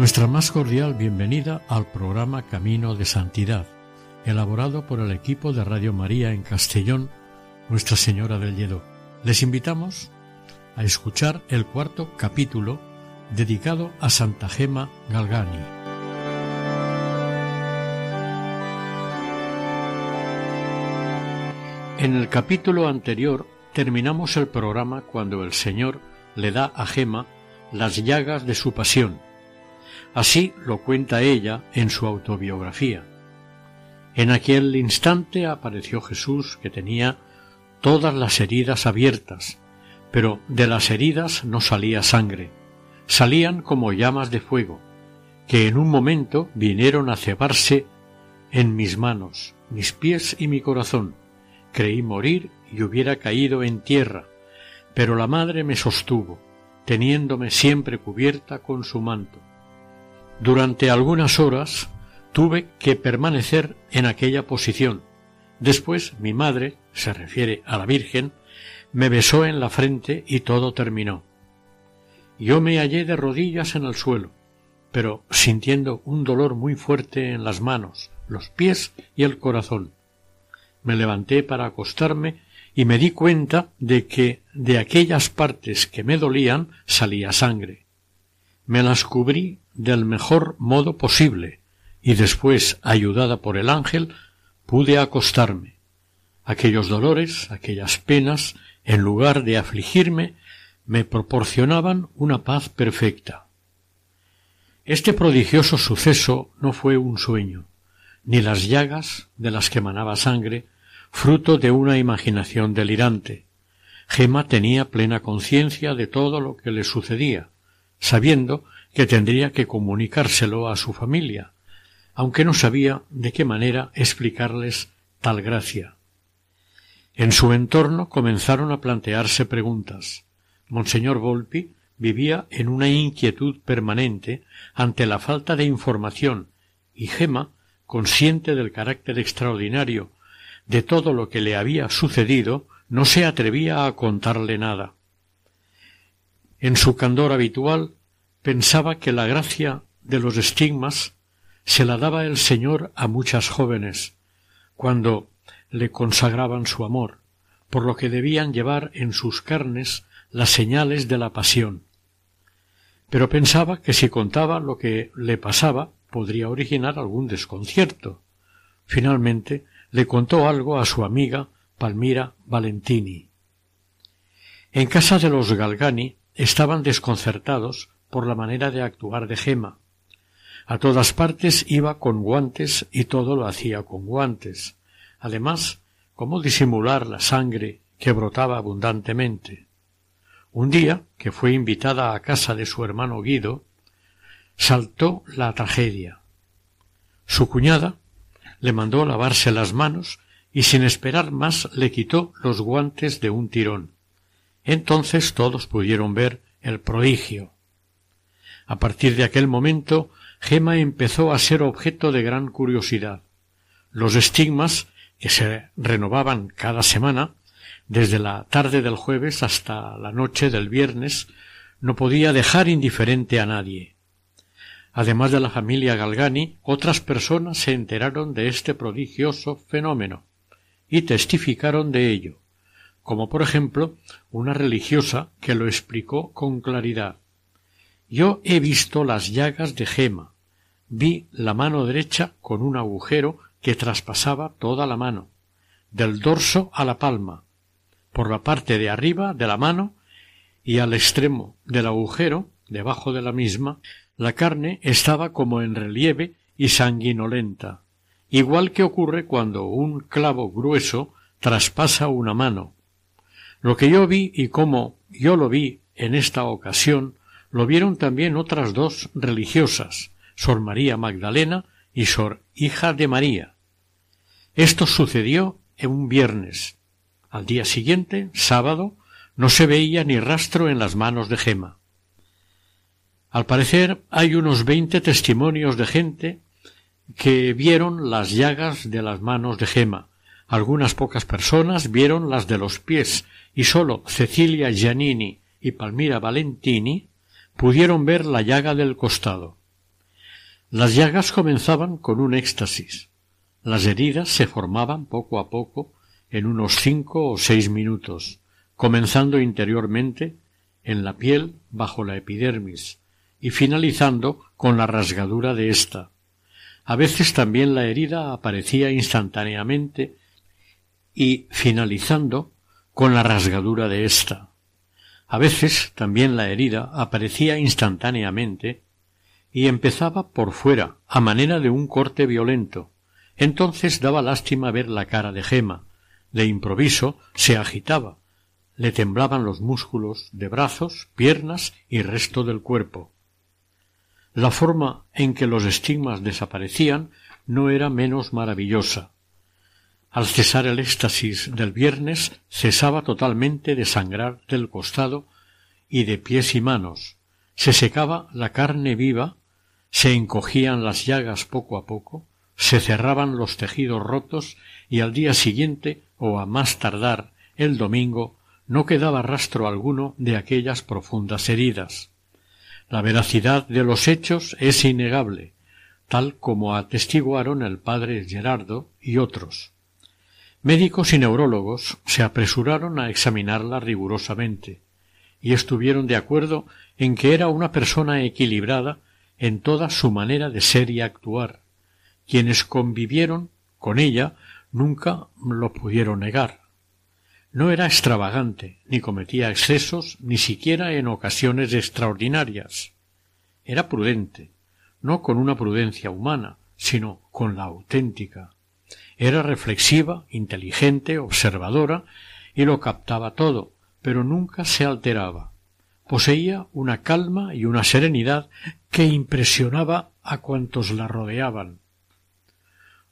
Nuestra más cordial bienvenida al programa Camino de Santidad, elaborado por el equipo de Radio María en Castellón, Nuestra Señora del Lledó. Les invitamos a escuchar el cuarto capítulo dedicado a Santa Gema Galgani. En el capítulo anterior terminamos el programa cuando el Señor le da a Gema las llagas de su pasión Así lo cuenta ella en su autobiografía. En aquel instante apareció Jesús que tenía todas las heridas abiertas, pero de las heridas no salía sangre, salían como llamas de fuego, que en un momento vinieron a cebarse en mis manos, mis pies y mi corazón. Creí morir y hubiera caído en tierra, pero la madre me sostuvo, teniéndome siempre cubierta con su manto. Durante algunas horas tuve que permanecer en aquella posición. Después mi madre, se refiere a la Virgen, me besó en la frente y todo terminó. Yo me hallé de rodillas en el suelo, pero sintiendo un dolor muy fuerte en las manos, los pies y el corazón. Me levanté para acostarme y me di cuenta de que de aquellas partes que me dolían salía sangre. Me las cubrí del mejor modo posible y después, ayudada por el ángel, pude acostarme. Aquellos dolores, aquellas penas, en lugar de afligirme, me proporcionaban una paz perfecta. Este prodigioso suceso no fue un sueño, ni las llagas de las que emanaba sangre, fruto de una imaginación delirante. Gema tenía plena conciencia de todo lo que le sucedía, sabiendo que tendría que comunicárselo a su familia, aunque no sabía de qué manera explicarles tal gracia. En su entorno comenzaron a plantearse preguntas. Monseñor Volpi vivía en una inquietud permanente ante la falta de información y Gema, consciente del carácter extraordinario de todo lo que le había sucedido, no se atrevía a contarle nada. En su candor habitual pensaba que la gracia de los estigmas se la daba el Señor a muchas jóvenes, cuando le consagraban su amor, por lo que debían llevar en sus carnes las señales de la pasión. Pero pensaba que si contaba lo que le pasaba podría originar algún desconcierto. Finalmente le contó algo a su amiga Palmira Valentini. En casa de los Galgani estaban desconcertados por la manera de actuar de Gema. A todas partes iba con guantes y todo lo hacía con guantes. Además, cómo disimular la sangre que brotaba abundantemente. Un día, que fue invitada a casa de su hermano Guido, saltó la tragedia. Su cuñada le mandó lavarse las manos y sin esperar más le quitó los guantes de un tirón. Entonces todos pudieron ver el prodigio. A partir de aquel momento, Gema empezó a ser objeto de gran curiosidad. Los estigmas, que se renovaban cada semana, desde la tarde del jueves hasta la noche del viernes, no podía dejar indiferente a nadie. Además de la familia Galgani, otras personas se enteraron de este prodigioso fenómeno y testificaron de ello, como por ejemplo una religiosa que lo explicó con claridad. Yo he visto las llagas de Gema. Vi la mano derecha con un agujero que traspasaba toda la mano, del dorso a la palma, por la parte de arriba de la mano y al extremo del agujero, debajo de la misma, la carne estaba como en relieve y sanguinolenta, igual que ocurre cuando un clavo grueso traspasa una mano. Lo que yo vi y como yo lo vi en esta ocasión, lo vieron también otras dos religiosas, Sor María Magdalena y Sor Hija de María. Esto sucedió en un viernes. Al día siguiente, sábado, no se veía ni rastro en las manos de Gema. Al parecer hay unos veinte testimonios de gente que vieron las llagas de las manos de Gema. Algunas pocas personas vieron las de los pies y sólo Cecilia Giannini y Palmira Valentini pudieron ver la llaga del costado. Las llagas comenzaban con un éxtasis. Las heridas se formaban poco a poco en unos cinco o seis minutos, comenzando interiormente en la piel bajo la epidermis y finalizando con la rasgadura de ésta. A veces también la herida aparecía instantáneamente y finalizando con la rasgadura de ésta. A veces también la herida aparecía instantáneamente y empezaba por fuera, a manera de un corte violento. Entonces daba lástima ver la cara de Gema. De improviso se agitaba, le temblaban los músculos de brazos, piernas y resto del cuerpo. La forma en que los estigmas desaparecían no era menos maravillosa. Al cesar el éxtasis del viernes, cesaba totalmente de sangrar del costado y de pies y manos, se secaba la carne viva, se encogían las llagas poco a poco, se cerraban los tejidos rotos y al día siguiente, o a más tardar el domingo, no quedaba rastro alguno de aquellas profundas heridas. La veracidad de los hechos es innegable, tal como atestiguaron el padre Gerardo y otros. Médicos y neurólogos se apresuraron a examinarla rigurosamente y estuvieron de acuerdo en que era una persona equilibrada en toda su manera de ser y actuar. Quienes convivieron con ella nunca lo pudieron negar. No era extravagante, ni cometía excesos, ni siquiera en ocasiones extraordinarias. Era prudente, no con una prudencia humana, sino con la auténtica, era reflexiva, inteligente, observadora, y lo captaba todo, pero nunca se alteraba. Poseía una calma y una serenidad que impresionaba a cuantos la rodeaban.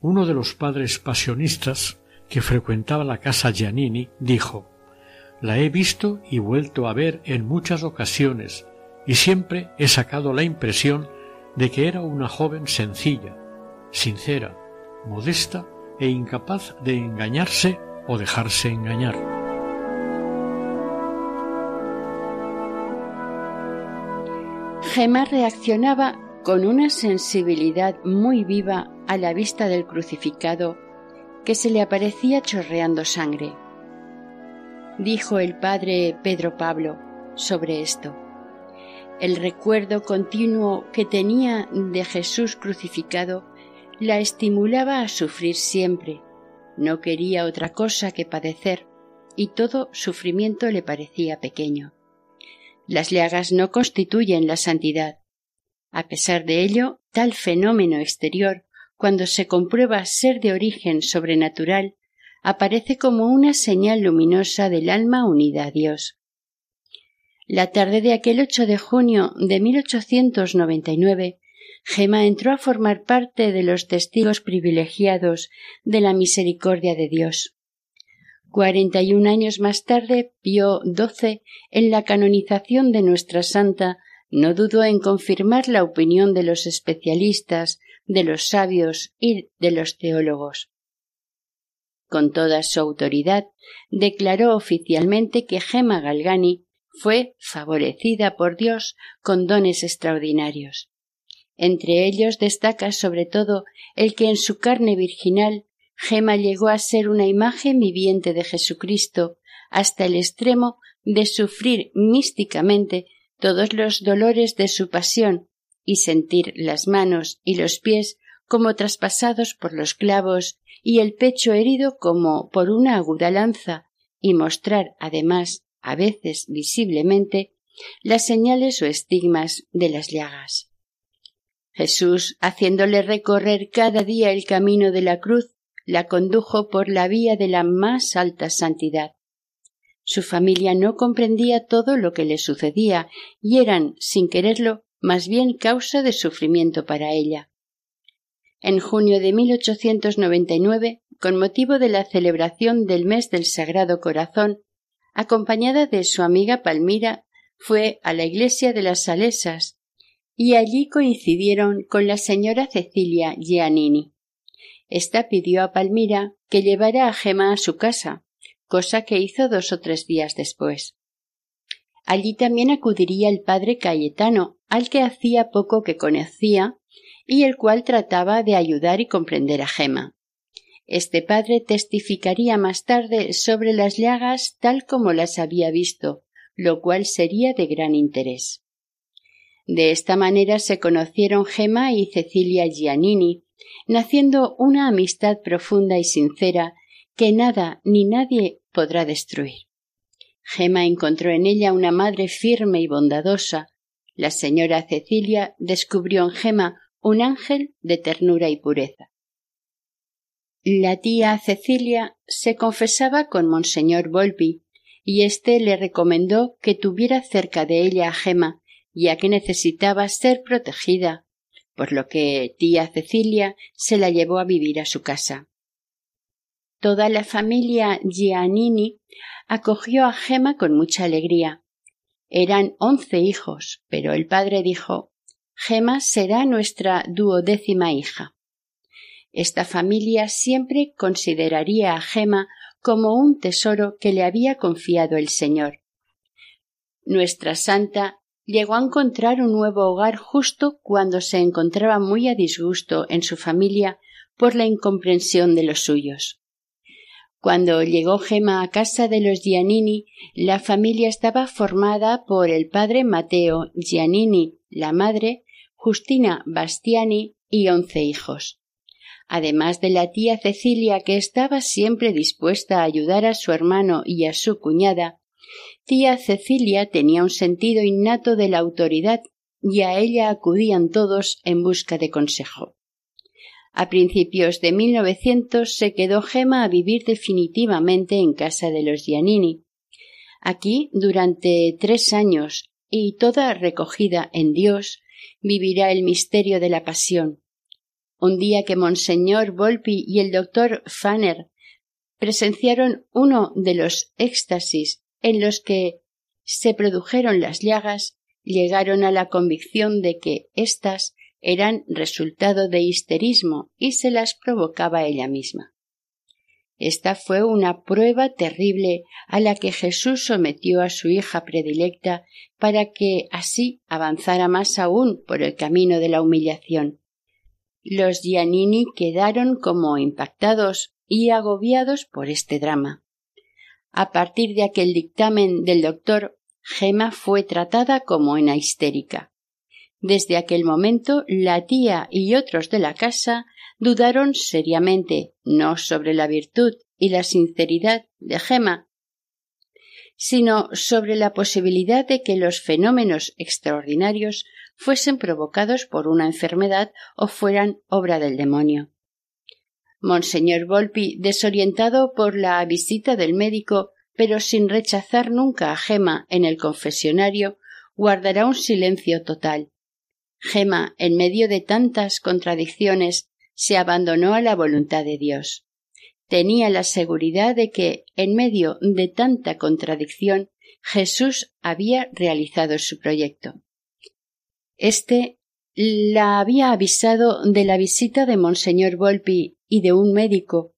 Uno de los padres pasionistas que frecuentaba la casa Giannini dijo La he visto y vuelto a ver en muchas ocasiones, y siempre he sacado la impresión de que era una joven sencilla, sincera, modesta e incapaz de engañarse o dejarse engañar. Gemma reaccionaba con una sensibilidad muy viva a la vista del crucificado que se le aparecía chorreando sangre. Dijo el padre Pedro Pablo sobre esto. El recuerdo continuo que tenía de Jesús crucificado la estimulaba a sufrir siempre. No quería otra cosa que padecer, y todo sufrimiento le parecía pequeño. Las llagas no constituyen la santidad. A pesar de ello, tal fenómeno exterior, cuando se comprueba ser de origen sobrenatural, aparece como una señal luminosa del alma unida a Dios. La tarde de aquel 8 de junio de 1899 Gema entró a formar parte de los testigos privilegiados de la misericordia de Dios. Cuarenta y un años más tarde, Pío XII, en la canonización de nuestra santa, no dudó en confirmar la opinión de los especialistas, de los sabios y de los teólogos. Con toda su autoridad, declaró oficialmente que Gema Galgani fue favorecida por Dios con dones extraordinarios. Entre ellos destaca sobre todo el que en su carne virginal Gema llegó a ser una imagen viviente de Jesucristo hasta el extremo de sufrir místicamente todos los dolores de su pasión y sentir las manos y los pies como traspasados por los clavos y el pecho herido como por una aguda lanza y mostrar además a veces visiblemente las señales o estigmas de las llagas. Jesús, haciéndole recorrer cada día el camino de la cruz, la condujo por la vía de la más alta santidad. Su familia no comprendía todo lo que le sucedía y eran, sin quererlo, más bien causa de sufrimiento para ella. En junio de 1899, con motivo de la celebración del mes del Sagrado Corazón, acompañada de su amiga Palmira, fue a la iglesia de las Salesas y allí coincidieron con la señora Cecilia Giannini. Esta pidió a Palmira que llevara a Gema a su casa, cosa que hizo dos o tres días después. Allí también acudiría el padre Cayetano, al que hacía poco que conocía y el cual trataba de ayudar y comprender a Gema. Este padre testificaría más tarde sobre las llagas tal como las había visto, lo cual sería de gran interés. De esta manera se conocieron Gema y Cecilia Giannini, naciendo una amistad profunda y sincera que nada ni nadie podrá destruir. Gema encontró en ella una madre firme y bondadosa. La señora Cecilia descubrió en Gema un ángel de ternura y pureza. La tía Cecilia se confesaba con Monseñor Volpi, y éste le recomendó que tuviera cerca de ella a Gema, ya que necesitaba ser protegida, por lo que tía Cecilia se la llevó a vivir a su casa. Toda la familia Giannini acogió a Gema con mucha alegría. Eran once hijos, pero el padre dijo Gema será nuestra duodécima hija. Esta familia siempre consideraría a Gema como un tesoro que le había confiado el Señor. Nuestra santa llegó a encontrar un nuevo hogar justo cuando se encontraba muy a disgusto en su familia por la incomprensión de los suyos. Cuando llegó Gema a casa de los Giannini, la familia estaba formada por el padre Mateo Giannini, la madre, Justina Bastiani y once hijos. Además de la tía Cecilia, que estaba siempre dispuesta a ayudar a su hermano y a su cuñada, tía Cecilia tenía un sentido innato de la autoridad y a ella acudían todos en busca de consejo. A principios de 1900 se quedó Gema a vivir definitivamente en casa de los Giannini. Aquí, durante tres años, y toda recogida en Dios, vivirá el misterio de la pasión. Un día que Monseñor Volpi y el doctor Fanner presenciaron uno de los éxtasis en los que se produjeron las llagas, llegaron a la convicción de que éstas eran resultado de histerismo y se las provocaba ella misma. Esta fue una prueba terrible a la que Jesús sometió a su hija predilecta para que así avanzara más aún por el camino de la humillación. Los Giannini quedaron como impactados y agobiados por este drama. A partir de aquel dictamen del doctor, Gema fue tratada como una histérica. Desde aquel momento la tía y otros de la casa dudaron seriamente no sobre la virtud y la sinceridad de Gema, sino sobre la posibilidad de que los fenómenos extraordinarios fuesen provocados por una enfermedad o fueran obra del demonio. Monseñor Volpi, desorientado por la visita del médico, pero sin rechazar nunca a Gema en el confesionario, guardará un silencio total, Gema, en medio de tantas contradicciones, se abandonó a la voluntad de Dios. Tenía la seguridad de que, en medio de tanta contradicción, Jesús había realizado su proyecto. Este la había avisado de la visita de Monseñor Volpi y de un médico.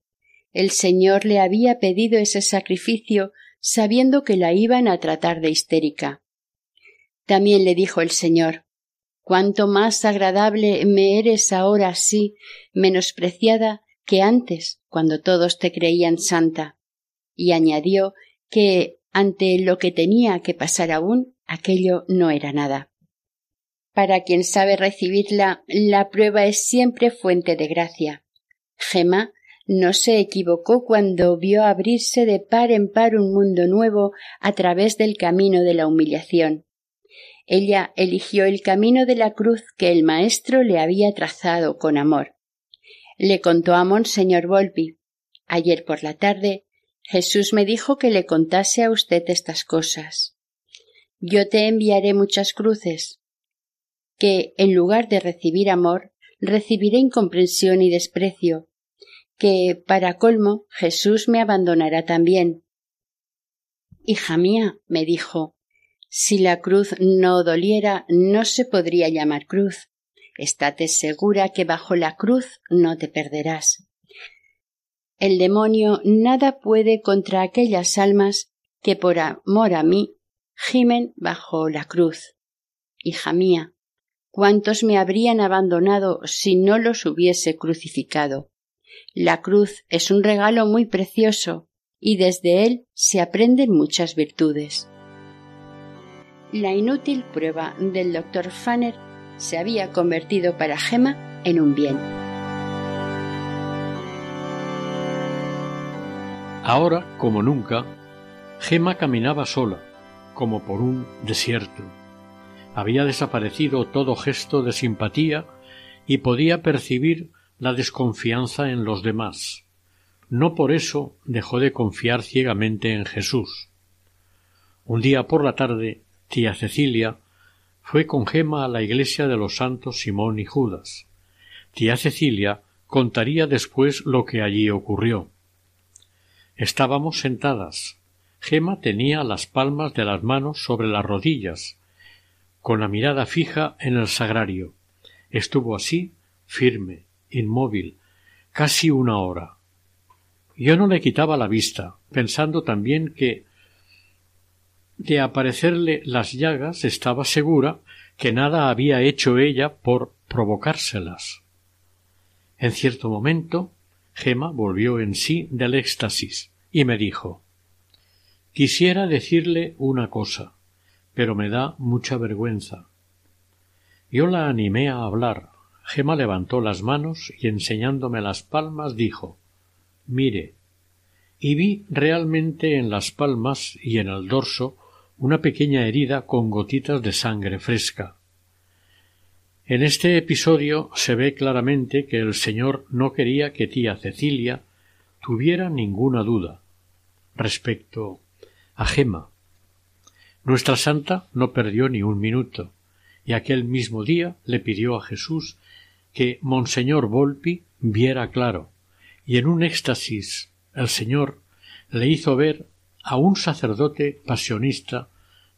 El Señor le había pedido ese sacrificio sabiendo que la iban a tratar de histérica. También le dijo el Señor cuánto más agradable me eres ahora así, menospreciada que antes, cuando todos te creían santa. Y añadió que ante lo que tenía que pasar aún, aquello no era nada. Para quien sabe recibirla, la prueba es siempre fuente de gracia. Gema no se equivocó cuando vio abrirse de par en par un mundo nuevo a través del camino de la humillación Ella eligió el camino de la cruz que el maestro le había trazado con amor. Le contó a Monseñor Volpi. Ayer por la tarde Jesús me dijo que le contase a usted estas cosas. Yo te enviaré muchas cruces, que en lugar de recibir amor, recibiré incomprensión y desprecio, que, para colmo, Jesús me abandonará también. Hija mía, me dijo, si la cruz no doliera, no se podría llamar cruz. Estate segura que bajo la cruz no te perderás. El demonio nada puede contra aquellas almas que por amor a mí gimen bajo la cruz. Hija mía, ¿cuántos me habrían abandonado si no los hubiese crucificado? La cruz es un regalo muy precioso y desde él se aprenden muchas virtudes. La inútil prueba del doctor Fanner se había convertido para Gemma en un bien. Ahora, como nunca, Gemma caminaba sola, como por un desierto. Había desaparecido todo gesto de simpatía y podía percibir la desconfianza en los demás. No por eso dejó de confiar ciegamente en Jesús. Un día por la tarde tía Cecilia, fue con Gema a la iglesia de los santos Simón y Judas. Tía Cecilia contaría después lo que allí ocurrió. Estábamos sentadas. Gema tenía las palmas de las manos sobre las rodillas, con la mirada fija en el sagrario. Estuvo así, firme, inmóvil, casi una hora. Yo no le quitaba la vista, pensando también que de aparecerle las llagas estaba segura que nada había hecho ella por provocárselas. En cierto momento Gema volvió en sí del éxtasis y me dijo Quisiera decirle una cosa, pero me da mucha vergüenza. Yo la animé a hablar. Gema levantó las manos y enseñándome las palmas dijo Mire, y vi realmente en las palmas y en el dorso una pequeña herida con gotitas de sangre fresca. En este episodio se ve claramente que el señor no quería que tía Cecilia tuviera ninguna duda respecto a Gema. Nuestra santa no perdió ni un minuto, y aquel mismo día le pidió a Jesús que Monseñor Volpi viera claro, y en un éxtasis el Señor le hizo ver a un sacerdote pasionista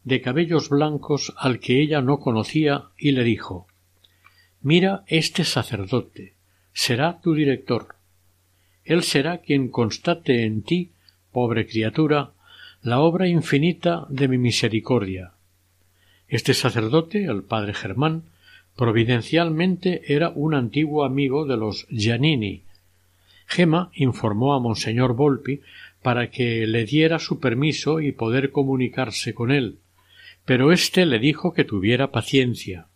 de cabellos blancos al que ella no conocía y le dijo Mira este sacerdote, será tu director. Él será quien constate en ti, pobre criatura, la obra infinita de mi misericordia. Este sacerdote, el padre Germán, providencialmente era un antiguo amigo de los Giannini. Gema informó a monseñor Volpi para que le diera su permiso y poder comunicarse con él, pero éste le dijo que tuviera paciencia.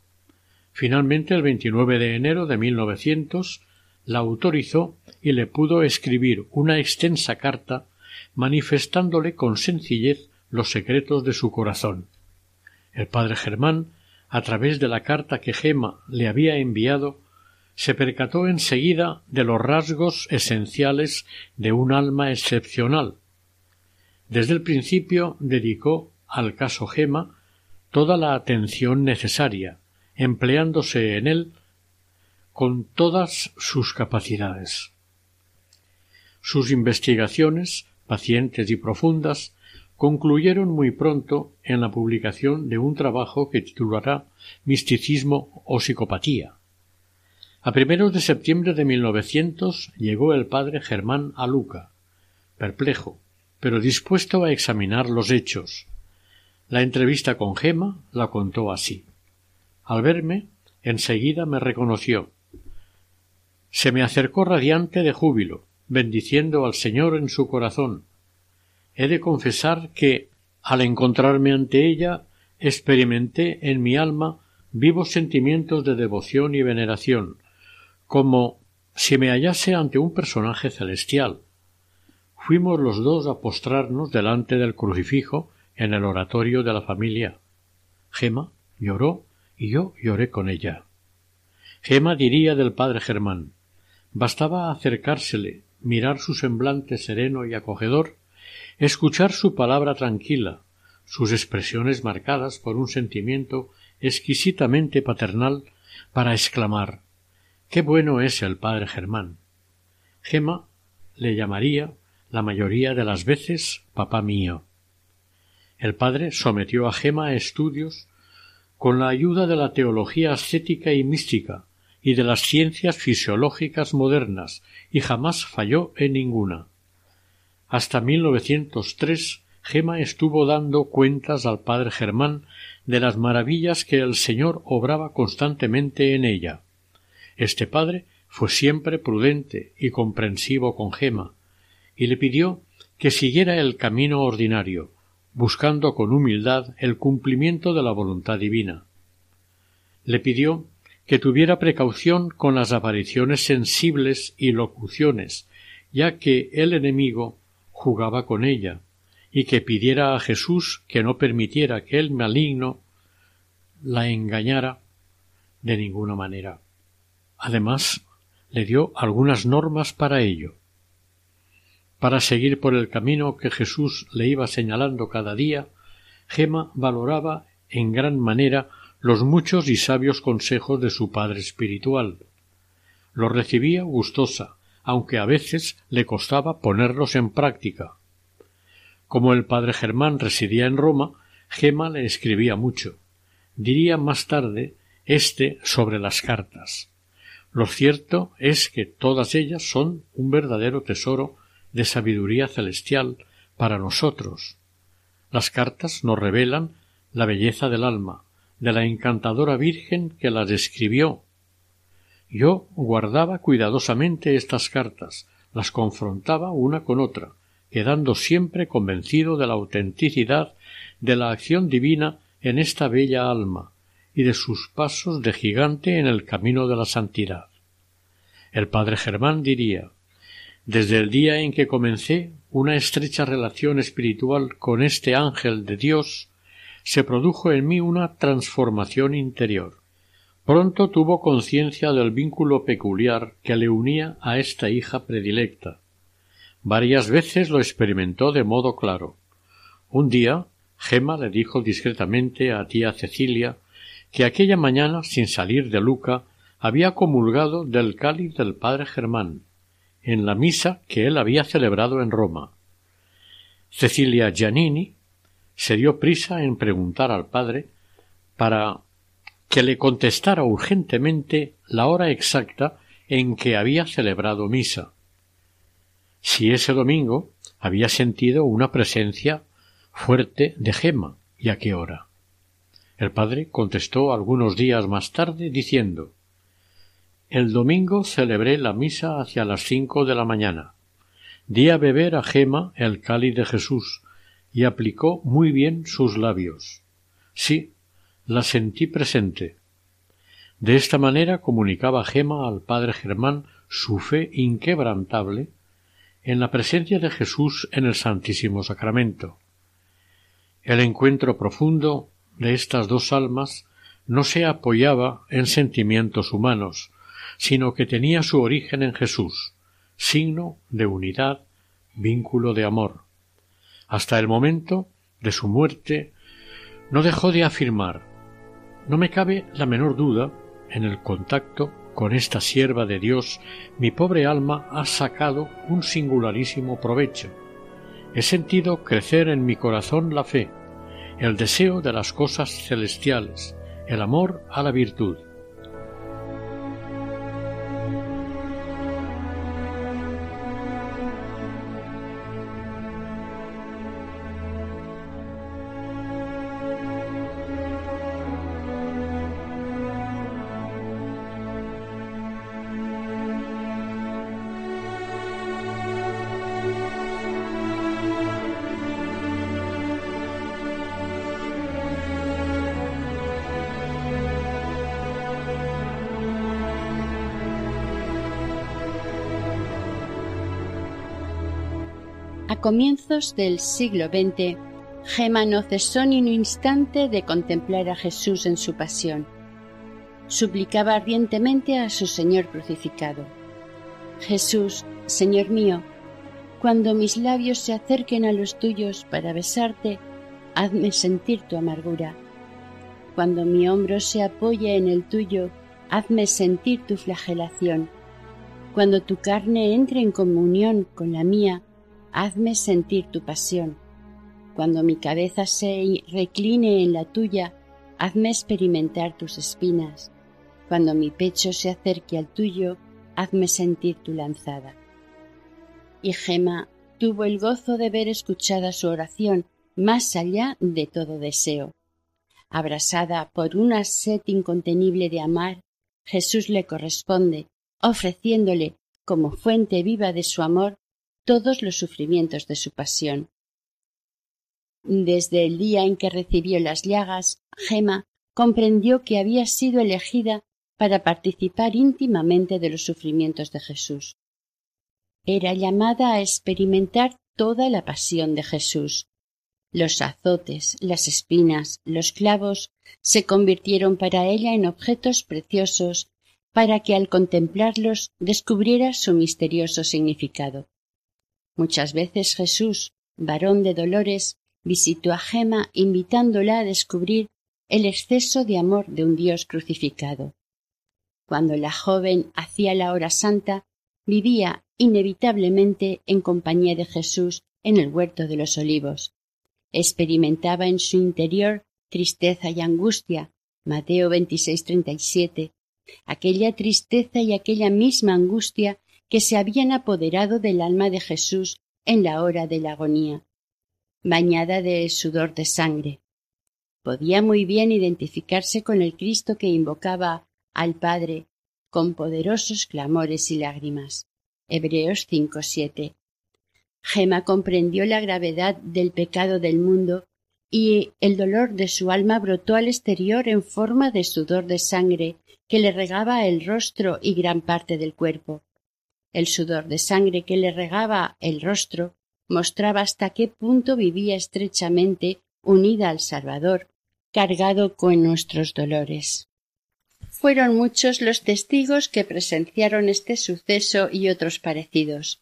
Finalmente, el 29 de enero de 1900, la autorizó y le pudo escribir una extensa carta manifestándole con sencillez los secretos de su corazón. El padre Germán, a través de la carta que Gema le había enviado, se percató enseguida de los rasgos esenciales de un alma excepcional. Desde el principio dedicó al caso Gema toda la atención necesaria, empleándose en él con todas sus capacidades. Sus investigaciones, pacientes y profundas, concluyeron muy pronto en la publicación de un trabajo que titulará Misticismo o Psicopatía. A primeros de septiembre de 1900 llegó el padre Germán a Luca, perplejo, pero dispuesto a examinar los hechos. La entrevista con Gema la contó así. Al verme, enseguida me reconoció. Se me acercó radiante de júbilo, bendiciendo al Señor en su corazón. He de confesar que, al encontrarme ante ella, experimenté en mi alma vivos sentimientos de devoción y veneración, como si me hallase ante un personaje celestial. Fuimos los dos a postrarnos delante del crucifijo en el oratorio de la familia. Gema lloró y yo lloré con ella. Gema diría del padre Germán bastaba acercársele, mirar su semblante sereno y acogedor, escuchar su palabra tranquila, sus expresiones marcadas por un sentimiento exquisitamente paternal, para exclamar Qué bueno es el padre Germán. Gema le llamaría la mayoría de las veces papá mío. El padre sometió a Gema a estudios con la ayuda de la teología ascética y mística y de las ciencias fisiológicas modernas y jamás falló en ninguna. Hasta 1903 Gema estuvo dando cuentas al padre Germán de las maravillas que el Señor obraba constantemente en ella. Este padre fue siempre prudente y comprensivo con Gema, y le pidió que siguiera el camino ordinario, buscando con humildad el cumplimiento de la voluntad divina. Le pidió que tuviera precaución con las apariciones sensibles y locuciones, ya que el enemigo jugaba con ella, y que pidiera a Jesús que no permitiera que el maligno la engañara de ninguna manera. Además, le dio algunas normas para ello. Para seguir por el camino que Jesús le iba señalando cada día, Gema valoraba en gran manera los muchos y sabios consejos de su padre espiritual. Los recibía gustosa, aunque a veces le costaba ponerlos en práctica. Como el padre Germán residía en Roma, Gema le escribía mucho. Diría más tarde este sobre las cartas. Lo cierto es que todas ellas son un verdadero tesoro de sabiduría celestial para nosotros. Las cartas nos revelan la belleza del alma, de la encantadora Virgen que las escribió. Yo guardaba cuidadosamente estas cartas, las confrontaba una con otra, quedando siempre convencido de la autenticidad de la acción divina en esta bella alma y de sus pasos de gigante en el camino de la santidad. El padre Germán diría desde el día en que comencé una estrecha relación espiritual con este ángel de Dios, se produjo en mí una transformación interior. Pronto tuvo conciencia del vínculo peculiar que le unía a esta hija predilecta, Varias veces lo experimentó de modo claro. Un día Gema le dijo discretamente a tía Cecilia que aquella mañana, sin salir de Luca, había comulgado del cáliz del padre Germán, en la misa que él había celebrado en Roma. Cecilia Giannini se dio prisa en preguntar al padre para que le contestara urgentemente la hora exacta en que había celebrado misa si ese domingo había sentido una presencia fuerte de Gema y a qué hora. El padre contestó algunos días más tarde diciendo El domingo celebré la misa hacia las cinco de la mañana. Di a beber a Gema el cáliz de Jesús y aplicó muy bien sus labios. Sí, la sentí presente. De esta manera comunicaba Gema al padre Germán su fe inquebrantable en la presencia de Jesús en el Santísimo Sacramento. El encuentro profundo de estas dos almas no se apoyaba en sentimientos humanos, sino que tenía su origen en Jesús, signo de unidad, vínculo de amor. Hasta el momento de su muerte no dejó de afirmar No me cabe la menor duda en el contacto con esta sierva de Dios mi pobre alma ha sacado un singularísimo provecho. He sentido crecer en mi corazón la fe, el deseo de las cosas celestiales, el amor a la virtud. Comienzos del siglo XX, Gema no cesó ni un instante de contemplar a Jesús en su pasión. Suplicaba ardientemente a su Señor crucificado. Jesús, Señor mío, cuando mis labios se acerquen a los tuyos para besarte, hazme sentir tu amargura. Cuando mi hombro se apoye en el tuyo, hazme sentir tu flagelación. Cuando tu carne entre en comunión con la mía, hazme sentir tu pasión. Cuando mi cabeza se recline en la tuya, hazme experimentar tus espinas. Cuando mi pecho se acerque al tuyo, hazme sentir tu lanzada y Gema tuvo el gozo de ver escuchada su oración más allá de todo deseo. Abrasada por una sed incontenible de amar, Jesús le corresponde, ofreciéndole, como fuente viva de su amor, todos los sufrimientos de su pasión. Desde el día en que recibió las llagas, Gema comprendió que había sido elegida para participar íntimamente de los sufrimientos de Jesús era llamada a experimentar toda la pasión de Jesús. Los azotes, las espinas, los clavos se convirtieron para ella en objetos preciosos para que al contemplarlos descubriera su misterioso significado. Muchas veces Jesús, varón de dolores, visitó a Gema invitándola a descubrir el exceso de amor de un Dios crucificado. Cuando la joven hacía la hora santa, vivía inevitablemente en compañía de Jesús en el huerto de los olivos. Experimentaba en su interior tristeza y angustia. Mateo 26:37. Aquella tristeza y aquella misma angustia que se habían apoderado del alma de Jesús en la hora de la agonía, bañada de sudor de sangre. Podía muy bien identificarse con el Cristo que invocaba al Padre con poderosos clamores y lágrimas. Hebreos 5:7. Gema comprendió la gravedad del pecado del mundo y el dolor de su alma brotó al exterior en forma de sudor de sangre que le regaba el rostro y gran parte del cuerpo. El sudor de sangre que le regaba el rostro mostraba hasta qué punto vivía estrechamente unida al Salvador, cargado con nuestros dolores. Fueron muchos los testigos que presenciaron este suceso y otros parecidos.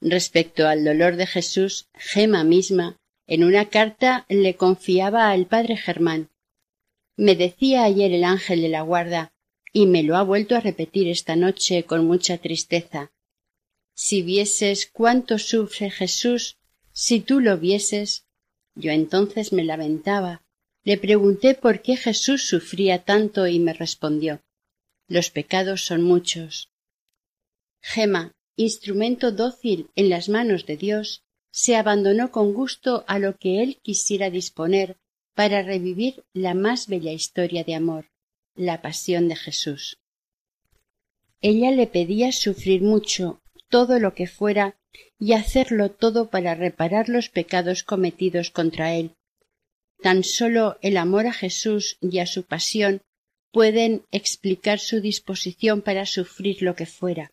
Respecto al dolor de Jesús, Gema misma, en una carta le confiaba al padre Germán. Me decía ayer el ángel de la guarda, y me lo ha vuelto a repetir esta noche con mucha tristeza. Si vieses cuánto sufre Jesús, si tú lo vieses, yo entonces me lamentaba, le pregunté por qué Jesús sufría tanto y me respondió Los pecados son muchos. Gema, instrumento dócil en las manos de Dios, se abandonó con gusto a lo que él quisiera disponer para revivir la más bella historia de amor, la pasión de Jesús. Ella le pedía sufrir mucho, todo lo que fuera, y hacerlo todo para reparar los pecados cometidos contra él, Tan sólo el amor a Jesús y a su pasión pueden explicar su disposición para sufrir lo que fuera.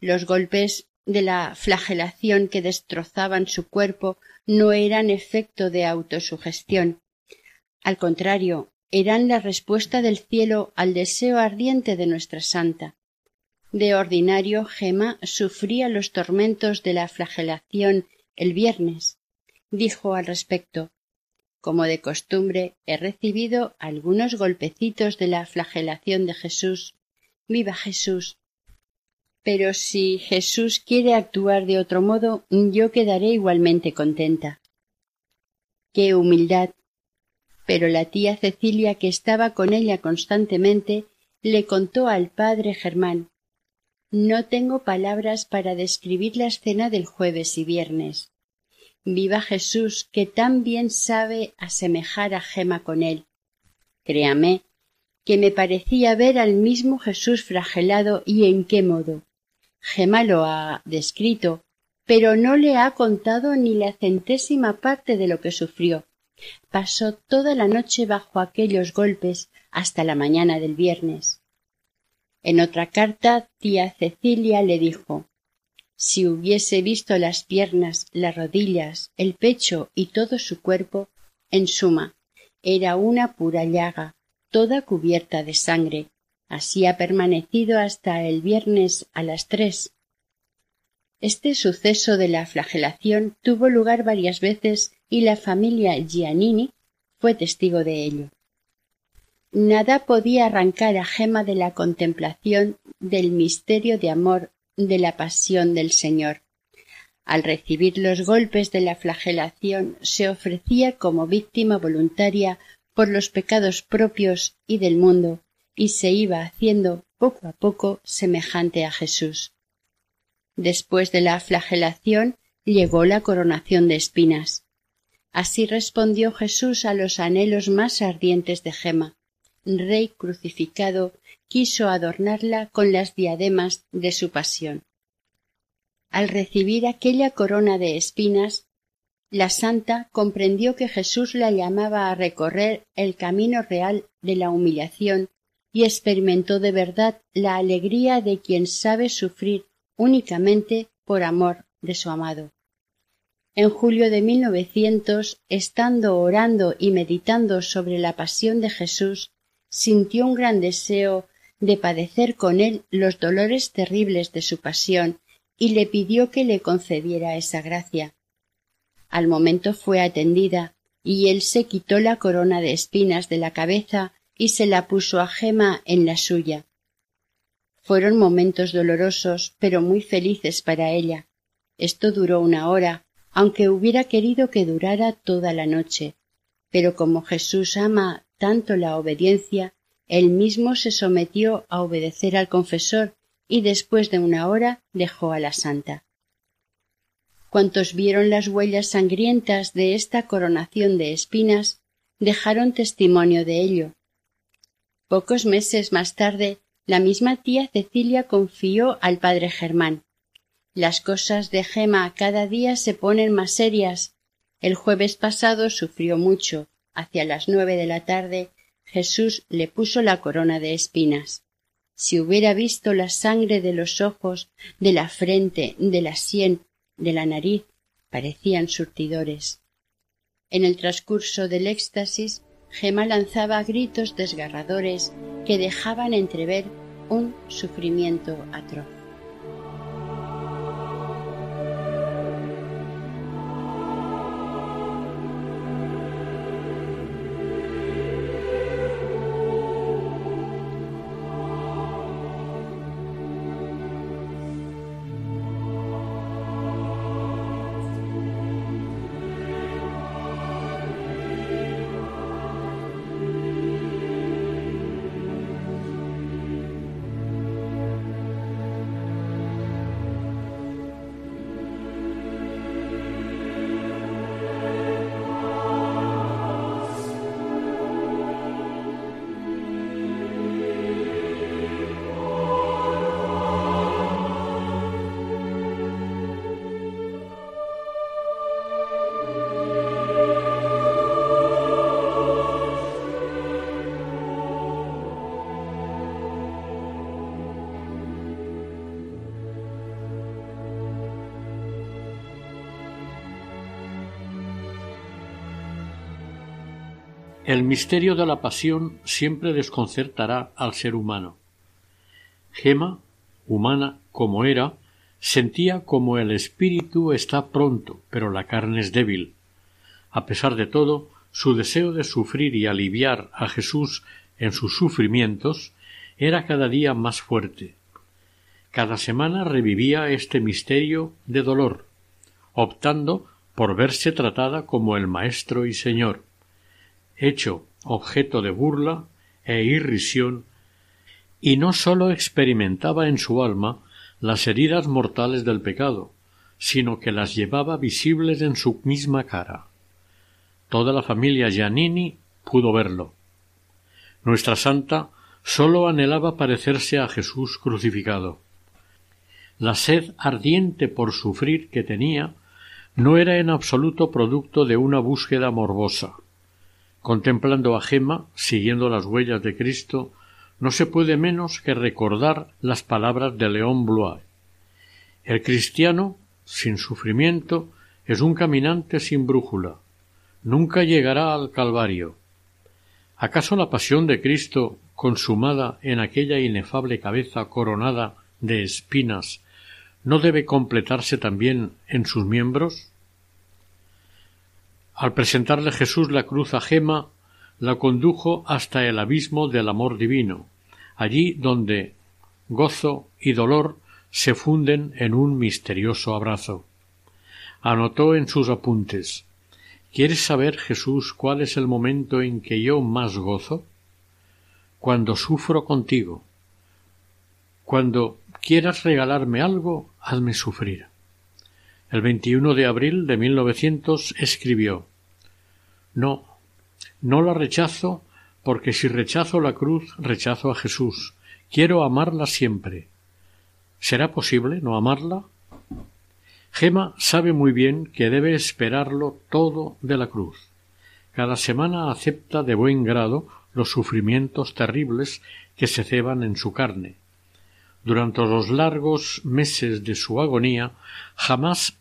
Los golpes de la flagelación que destrozaban su cuerpo no eran efecto de autosugestión. Al contrario, eran la respuesta del cielo al deseo ardiente de nuestra santa. De ordinario, Gema sufría los tormentos de la flagelación el viernes. Dijo al respecto como de costumbre, he recibido algunos golpecitos de la flagelación de Jesús. Viva Jesús. Pero si Jesús quiere actuar de otro modo, yo quedaré igualmente contenta. Qué humildad. Pero la tía Cecilia, que estaba con ella constantemente, le contó al padre Germán No tengo palabras para describir la escena del jueves y viernes. Viva Jesús, que tan bien sabe asemejar a Gema con él. Créame, que me parecía ver al mismo Jesús flagelado y en qué modo. Gema lo ha descrito, pero no le ha contado ni la centésima parte de lo que sufrió. Pasó toda la noche bajo aquellos golpes hasta la mañana del viernes. En otra carta, tía Cecilia le dijo Si hubiese visto las piernas, las rodillas, el pecho y todo su cuerpo, en suma, era una pura llaga, toda cubierta de sangre. Así ha permanecido hasta el viernes a las tres. Este suceso de la flagelación tuvo lugar varias veces y la familia Giannini fue testigo de ello. Nada podía arrancar a Gema de la contemplación del misterio de amor de la pasión del Señor. Al recibir los golpes de la flagelación se ofrecía como víctima voluntaria por los pecados propios y del mundo, y se iba haciendo poco a poco semejante a Jesús. Después de la flagelación llegó la coronación de espinas. Así respondió Jesús a los anhelos más ardientes de Gema. Rey crucificado quiso adornarla con las diademas de su pasión. Al recibir aquella corona de espinas, la santa comprendió que Jesús la llamaba a recorrer el camino real de la humillación y experimentó de verdad la alegría de quien sabe sufrir únicamente por amor de su amado. En julio de 1900, estando orando y meditando sobre la pasión de Jesús, sintió un gran deseo de padecer con él los dolores terribles de su pasión y le pidió que le concediera esa gracia. Al momento fue atendida y él se quitó la corona de espinas de la cabeza y se la puso a Gema en la suya. Fueron momentos dolorosos, pero muy felices para ella. Esto duró una hora, aunque hubiera querido que durara toda la noche. Pero como Jesús ama tanto la obediencia, él mismo se sometió a obedecer al confesor y después de una hora dejó a la santa. Cuantos vieron las huellas sangrientas de esta coronación de espinas dejaron testimonio de ello. Pocos meses más tarde, la misma tía Cecilia confió al padre Germán. Las cosas de Gema cada día se ponen más serias. El jueves pasado sufrió mucho. Hacia las nueve de la tarde Jesús le puso la corona de espinas. Si hubiera visto la sangre de los ojos, de la frente, de la sien, de la nariz, parecían surtidores. En el transcurso del éxtasis, Gema lanzaba gritos desgarradores que dejaban entrever un sufrimiento atroz. El misterio de la pasión siempre desconcertará al ser humano. Gema, humana como era, sentía como el espíritu está pronto, pero la carne es débil. A pesar de todo, su deseo de sufrir y aliviar a Jesús en sus sufrimientos era cada día más fuerte. Cada semana revivía este misterio de dolor, optando por verse tratada como el Maestro y Señor hecho objeto de burla e irrisión, y no sólo experimentaba en su alma las heridas mortales del pecado, sino que las llevaba visibles en su misma cara. Toda la familia Giannini pudo verlo. Nuestra santa sólo anhelaba parecerse a Jesús crucificado. La sed ardiente por sufrir que tenía no era en absoluto producto de una búsqueda morbosa. Contemplando a Gema, siguiendo las huellas de Cristo, no se puede menos que recordar las palabras de León Blois. El cristiano, sin sufrimiento, es un caminante sin brújula. Nunca llegará al Calvario. ¿Acaso la pasión de Cristo, consumada en aquella inefable cabeza coronada de espinas, no debe completarse también en sus miembros? Al presentarle Jesús la cruz a Gema, la condujo hasta el abismo del amor divino, allí donde gozo y dolor se funden en un misterioso abrazo. Anotó en sus apuntes ¿Quieres saber, Jesús, cuál es el momento en que yo más gozo? Cuando sufro contigo. Cuando quieras regalarme algo, hazme sufrir. El 21 de abril de 1900 escribió No, no la rechazo porque si rechazo la cruz, rechazo a Jesús. Quiero amarla siempre. ¿Será posible no amarla? Gema sabe muy bien que debe esperarlo todo de la cruz. Cada semana acepta de buen grado los sufrimientos terribles que se ceban en su carne. Durante los largos meses de su agonía jamás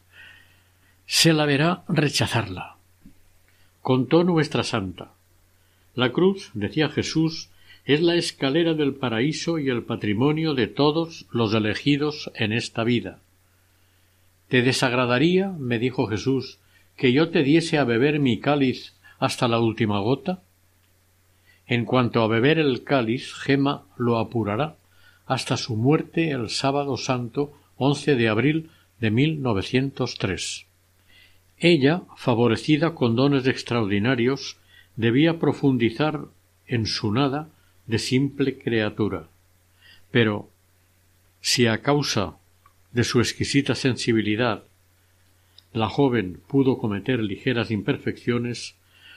se la verá rechazarla. Contó nuestra santa. La cruz, decía Jesús, es la escalera del paraíso y el patrimonio de todos los elegidos en esta vida. ¿Te desagradaría, me dijo Jesús, que yo te diese a beber mi cáliz hasta la última gota? En cuanto a beber el cáliz, Gema lo apurará hasta su muerte el sábado santo 11 de abril de 1903. Ella, favorecida con dones extraordinarios, debía profundizar en su nada de simple criatura. Pero si a causa de su exquisita sensibilidad, la joven pudo cometer ligeras imperfecciones,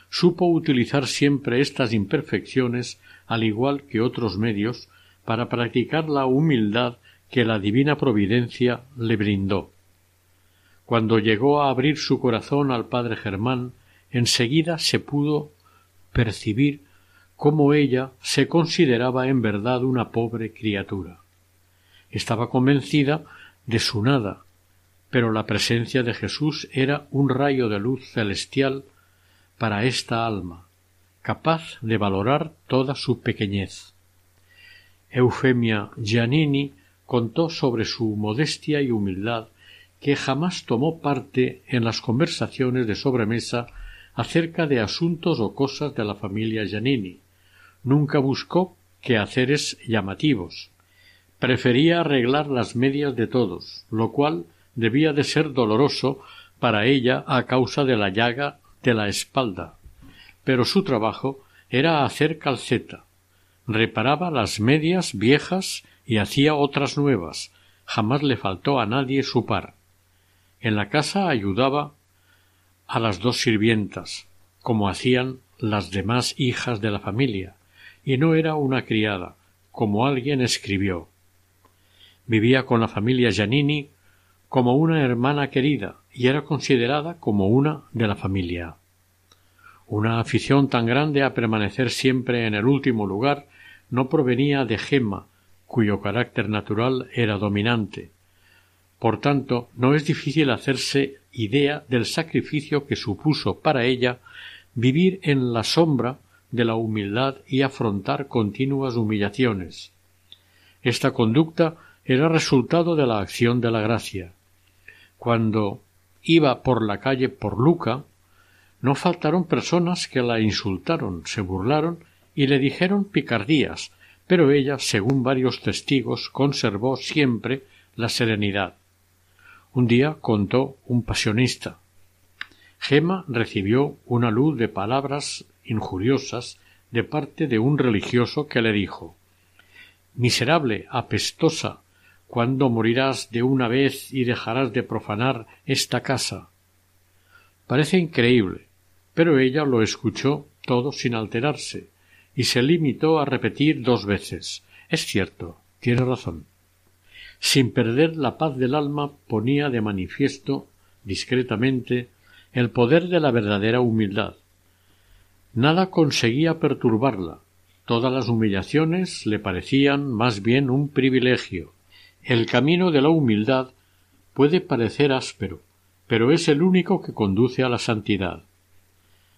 supo utilizar siempre estas imperfecciones, al igual que otros medios, para practicar la humildad que la divina providencia le brindó. Cuando llegó a abrir su corazón al padre Germán, enseguida se pudo percibir cómo ella se consideraba en verdad una pobre criatura. Estaba convencida de su nada, pero la presencia de Jesús era un rayo de luz celestial para esta alma, capaz de valorar toda su pequeñez. Eufemia Giannini contó sobre su modestia y humildad que jamás tomó parte en las conversaciones de sobremesa acerca de asuntos o cosas de la familia Giannini. Nunca buscó quehaceres llamativos, prefería arreglar las medias de todos, lo cual debía de ser doloroso para ella a causa de la llaga de la espalda. Pero su trabajo era hacer calceta. Reparaba las medias viejas y hacía otras nuevas. Jamás le faltó a nadie su par. En la casa ayudaba a las dos sirvientas, como hacían las demás hijas de la familia, y no era una criada, como alguien escribió. Vivía con la familia Giannini como una hermana querida y era considerada como una de la familia. Una afición tan grande a permanecer siempre en el último lugar no provenía de Gemma, cuyo carácter natural era dominante. Por tanto, no es difícil hacerse idea del sacrificio que supuso para ella vivir en la sombra de la humildad y afrontar continuas humillaciones. Esta conducta era resultado de la acción de la gracia. Cuando iba por la calle por Luca, no faltaron personas que la insultaron, se burlaron y le dijeron picardías, pero ella, según varios testigos, conservó siempre la serenidad. Un día contó un pasionista. Gema recibió una luz de palabras injuriosas de parte de un religioso que le dijo Miserable, apestosa, ¿Cuándo morirás de una vez y dejarás de profanar esta casa? Parece increíble, pero ella lo escuchó todo sin alterarse, y se limitó a repetir dos veces Es cierto, tiene razón. Sin perder la paz del alma ponía de manifiesto discretamente el poder de la verdadera humildad. Nada conseguía perturbarla, todas las humillaciones le parecían más bien un privilegio, el camino de la humildad puede parecer áspero, pero es el único que conduce a la santidad.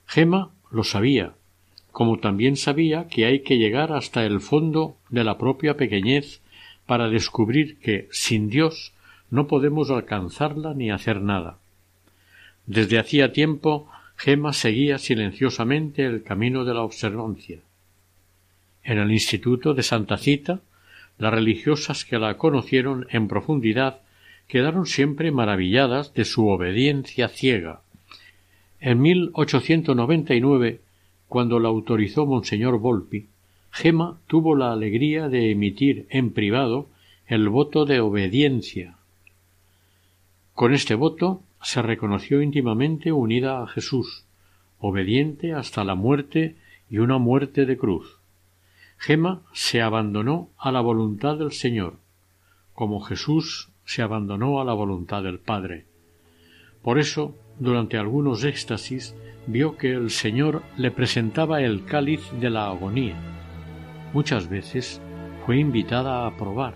Gema lo sabía, como también sabía que hay que llegar hasta el fondo de la propia pequeñez para descubrir que sin Dios no podemos alcanzarla ni hacer nada. Desde hacía tiempo Gema seguía silenciosamente el camino de la observancia. En el Instituto de Santa Cita, las religiosas que la conocieron en profundidad quedaron siempre maravilladas de su obediencia ciega. En 1899, cuando la autorizó Monseñor Volpi, Gema tuvo la alegría de emitir en privado el voto de obediencia. Con este voto se reconoció íntimamente unida a Jesús, obediente hasta la muerte y una muerte de cruz. Gema se abandonó a la voluntad del Señor, como Jesús se abandonó a la voluntad del Padre. Por eso, durante algunos éxtasis, vio que el Señor le presentaba el cáliz de la agonía. Muchas veces fue invitada a probar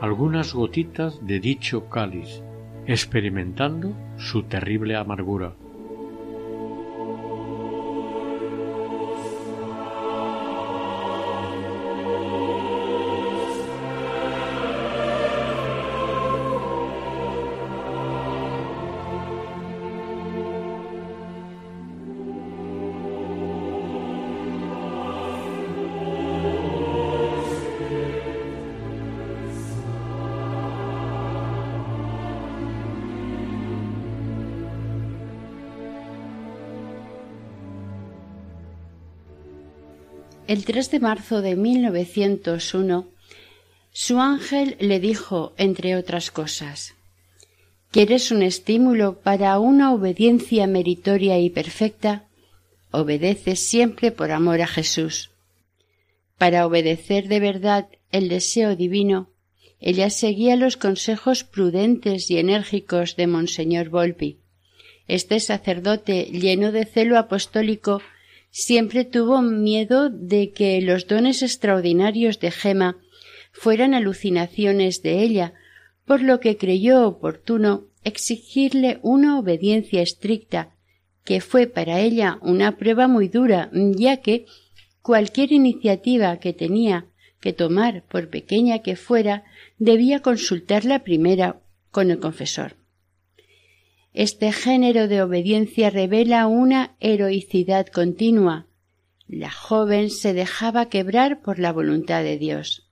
algunas gotitas de dicho cáliz, experimentando su terrible amargura. El 3 de marzo de 1901, su ángel le dijo, entre otras cosas, ¿Quieres un estímulo para una obediencia meritoria y perfecta? Obedece siempre por amor a Jesús. Para obedecer de verdad el deseo divino, ella seguía los consejos prudentes y enérgicos de Monseñor Volpi. Este sacerdote lleno de celo apostólico siempre tuvo miedo de que los dones extraordinarios de Gema fueran alucinaciones de ella, por lo que creyó oportuno exigirle una obediencia estricta, que fue para ella una prueba muy dura, ya que cualquier iniciativa que tenía que tomar, por pequeña que fuera, debía consultarla primera con el confesor. Este género de obediencia revela una heroicidad continua. La joven se dejaba quebrar por la voluntad de Dios.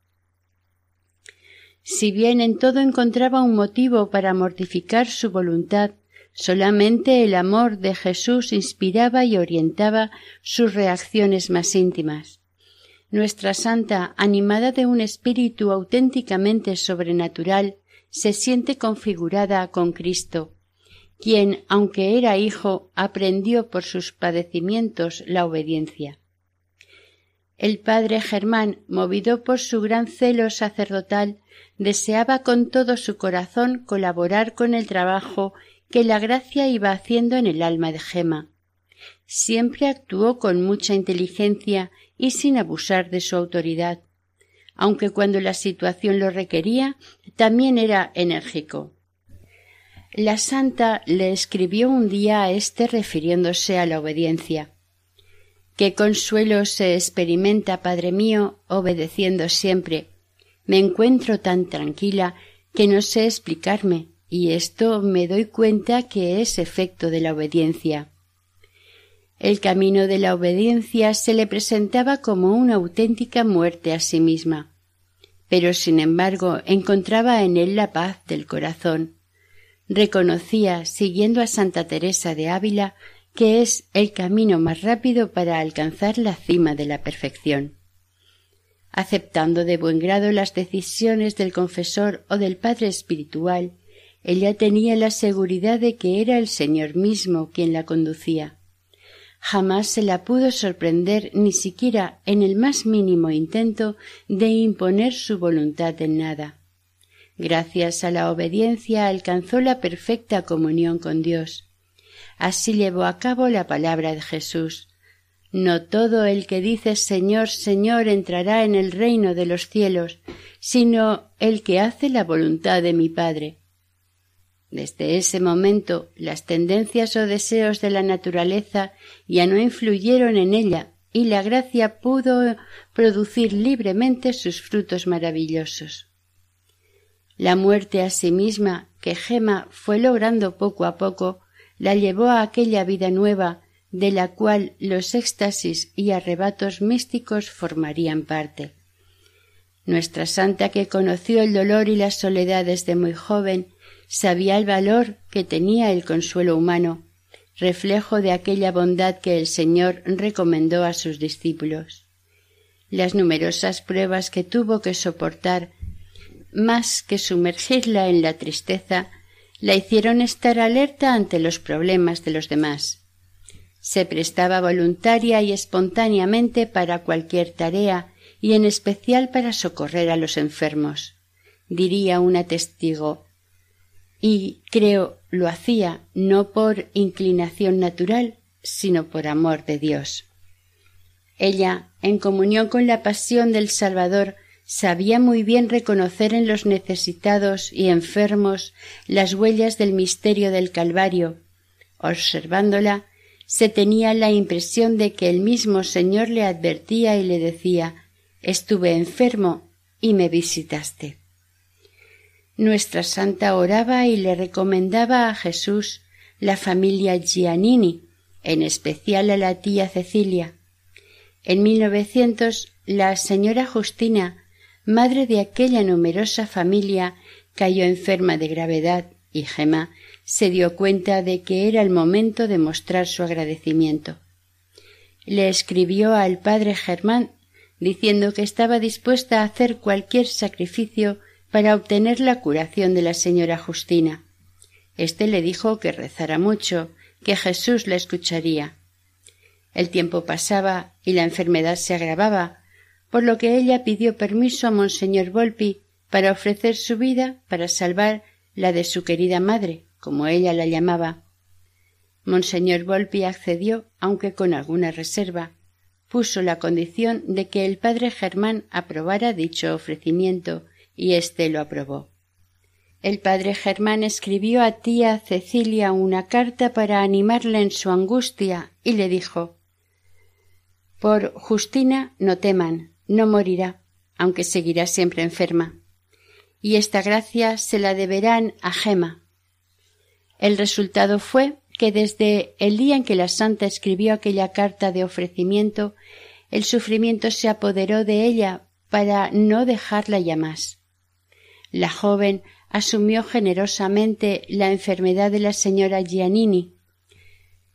Si bien en todo encontraba un motivo para mortificar su voluntad, solamente el amor de Jesús inspiraba y orientaba sus reacciones más íntimas. Nuestra santa, animada de un espíritu auténticamente sobrenatural, se siente configurada con Cristo, quien, aunque era hijo, aprendió por sus padecimientos la obediencia. El padre Germán, movido por su gran celo sacerdotal, deseaba con todo su corazón colaborar con el trabajo que la gracia iba haciendo en el alma de Gema. Siempre actuó con mucha inteligencia y sin abusar de su autoridad, aunque cuando la situación lo requería, también era enérgico. La santa le escribió un día a éste refiriéndose a la obediencia. Qué consuelo se experimenta, Padre mío, obedeciendo siempre. Me encuentro tan tranquila que no sé explicarme, y esto me doy cuenta que es efecto de la obediencia. El camino de la obediencia se le presentaba como una auténtica muerte a sí misma, pero sin embargo encontraba en él la paz del corazón reconocía, siguiendo a Santa Teresa de Ávila, que es el camino más rápido para alcanzar la cima de la perfección. Aceptando de buen grado las decisiones del confesor o del padre espiritual, ella tenía la seguridad de que era el Señor mismo quien la conducía. Jamás se la pudo sorprender ni siquiera en el más mínimo intento de imponer su voluntad en nada. Gracias a la obediencia alcanzó la perfecta comunión con Dios. Así llevó a cabo la palabra de Jesús. No todo el que dice Señor, Señor entrará en el reino de los cielos, sino el que hace la voluntad de mi Padre. Desde ese momento las tendencias o deseos de la naturaleza ya no influyeron en ella y la gracia pudo producir libremente sus frutos maravillosos. La muerte a sí misma que Gema fue logrando poco a poco la llevó a aquella vida nueva de la cual los éxtasis y arrebatos místicos formarían parte. Nuestra santa que conoció el dolor y las soledades de muy joven sabía el valor que tenía el consuelo humano, reflejo de aquella bondad que el Señor recomendó a sus discípulos. Las numerosas pruebas que tuvo que soportar, más que sumergirla en la tristeza, la hicieron estar alerta ante los problemas de los demás. Se prestaba voluntaria y espontáneamente para cualquier tarea y en especial para socorrer a los enfermos. Diría una testigo y creo lo hacía no por inclinación natural, sino por amor de Dios. Ella, en comunión con la pasión del Salvador, sabía muy bien reconocer en los necesitados y enfermos las huellas del misterio del Calvario. Observándola, se tenía la impresión de que el mismo Señor le advertía y le decía Estuve enfermo y me visitaste. Nuestra santa oraba y le recomendaba a Jesús la familia Giannini, en especial a la tía Cecilia. En 1900 la señora Justina, madre de aquella numerosa familia, cayó enferma de gravedad y Gemma se dio cuenta de que era el momento de mostrar su agradecimiento. Le escribió al padre Germán diciendo que estaba dispuesta a hacer cualquier sacrificio para obtener la curación de la señora Justina. Este le dijo que rezara mucho, que Jesús la escucharía. El tiempo pasaba y la enfermedad se agravaba, por lo que ella pidió permiso a Monseñor Volpi para ofrecer su vida para salvar la de su querida madre, como ella la llamaba. Monseñor Volpi accedió, aunque con alguna reserva. Puso la condición de que el padre Germán aprobara dicho ofrecimiento y éste lo aprobó. El padre Germán escribió a tía Cecilia una carta para animarla en su angustia y le dijo Por Justina no teman, no morirá, aunque seguirá siempre enferma. Y esta gracia se la deberán a Gema. El resultado fue que desde el día en que la santa escribió aquella carta de ofrecimiento, el sufrimiento se apoderó de ella para no dejarla ya más. La joven asumió generosamente la enfermedad de la señora Giannini.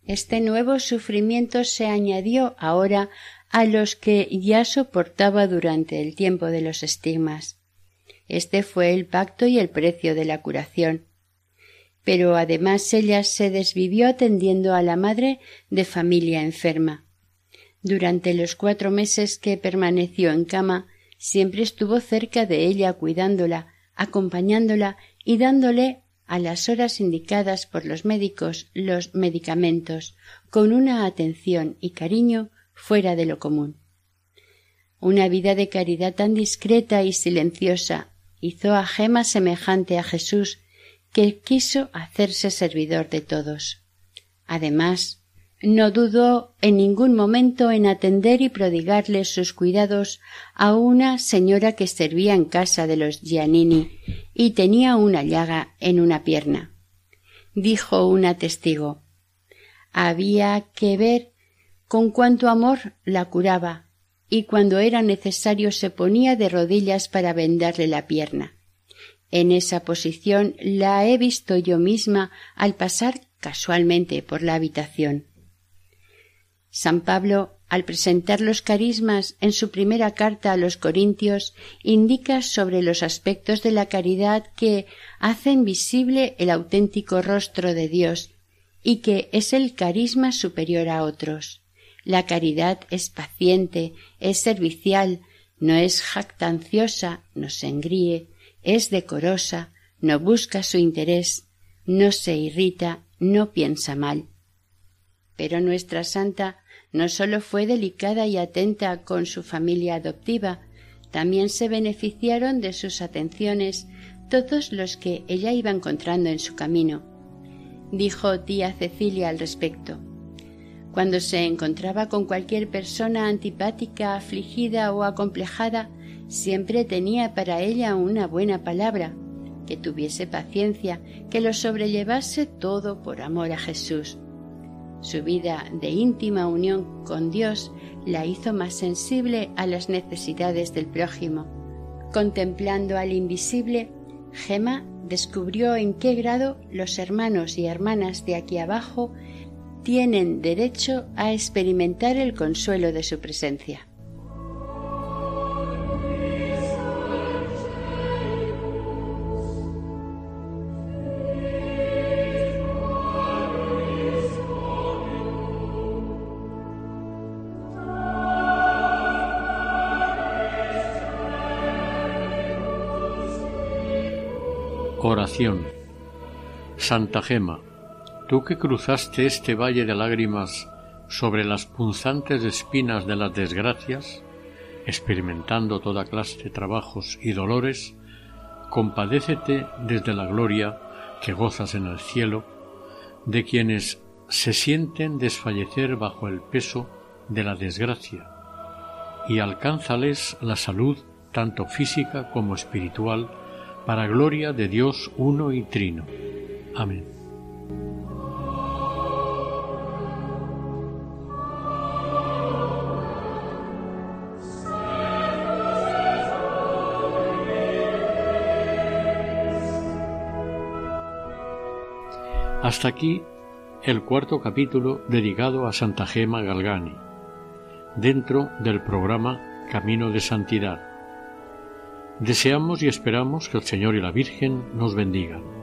Este nuevo sufrimiento se añadió ahora a los que ya soportaba durante el tiempo de los estigmas. Este fue el pacto y el precio de la curación. Pero además ella se desvivió atendiendo a la madre de familia enferma. Durante los cuatro meses que permaneció en cama, siempre estuvo cerca de ella cuidándola, acompañándola y dándole a las horas indicadas por los médicos los medicamentos con una atención y cariño fuera de lo común. Una vida de caridad tan discreta y silenciosa hizo a Gema semejante a Jesús, que quiso hacerse servidor de todos. Además, no dudó en ningún momento en atender y prodigarle sus cuidados a una señora que servía en casa de los Giannini y tenía una llaga en una pierna. Dijo una testigo había que ver con cuánto amor la curaba y cuando era necesario se ponía de rodillas para vendarle la pierna. En esa posición la he visto yo misma al pasar casualmente por la habitación. San Pablo, al presentar los carismas en su primera carta a los Corintios, indica sobre los aspectos de la caridad que hacen visible el auténtico rostro de Dios y que es el carisma superior a otros. La caridad es paciente, es servicial, no es jactanciosa, no se engríe, es decorosa, no busca su interés, no se irrita, no piensa mal. Pero nuestra santa no sólo fue delicada y atenta con su familia adoptiva, también se beneficiaron de sus atenciones todos los que ella iba encontrando en su camino. Dijo tía Cecilia al respecto. Cuando se encontraba con cualquier persona antipática, afligida o acomplejada, siempre tenía para ella una buena palabra, que tuviese paciencia, que lo sobrellevase todo por amor a Jesús. Su vida de íntima unión con Dios la hizo más sensible a las necesidades del prójimo. Contemplando al invisible, Gema descubrió en qué grado los hermanos y hermanas de aquí abajo tienen derecho a experimentar el consuelo de su presencia. Oración. Santa Gema, tú que cruzaste este valle de lágrimas sobre las punzantes espinas de las desgracias, experimentando toda clase de trabajos y dolores, compadécete desde la gloria que gozas en el cielo de quienes se sienten desfallecer bajo el peso de la desgracia y alcánzales la salud tanto física como espiritual para gloria de Dios uno y trino. Amén. Hasta aquí el cuarto capítulo dedicado a Santa Gema Galgani, dentro del programa Camino de Santidad Deseamos y esperamos que el Señor y la Virgen nos bendigan.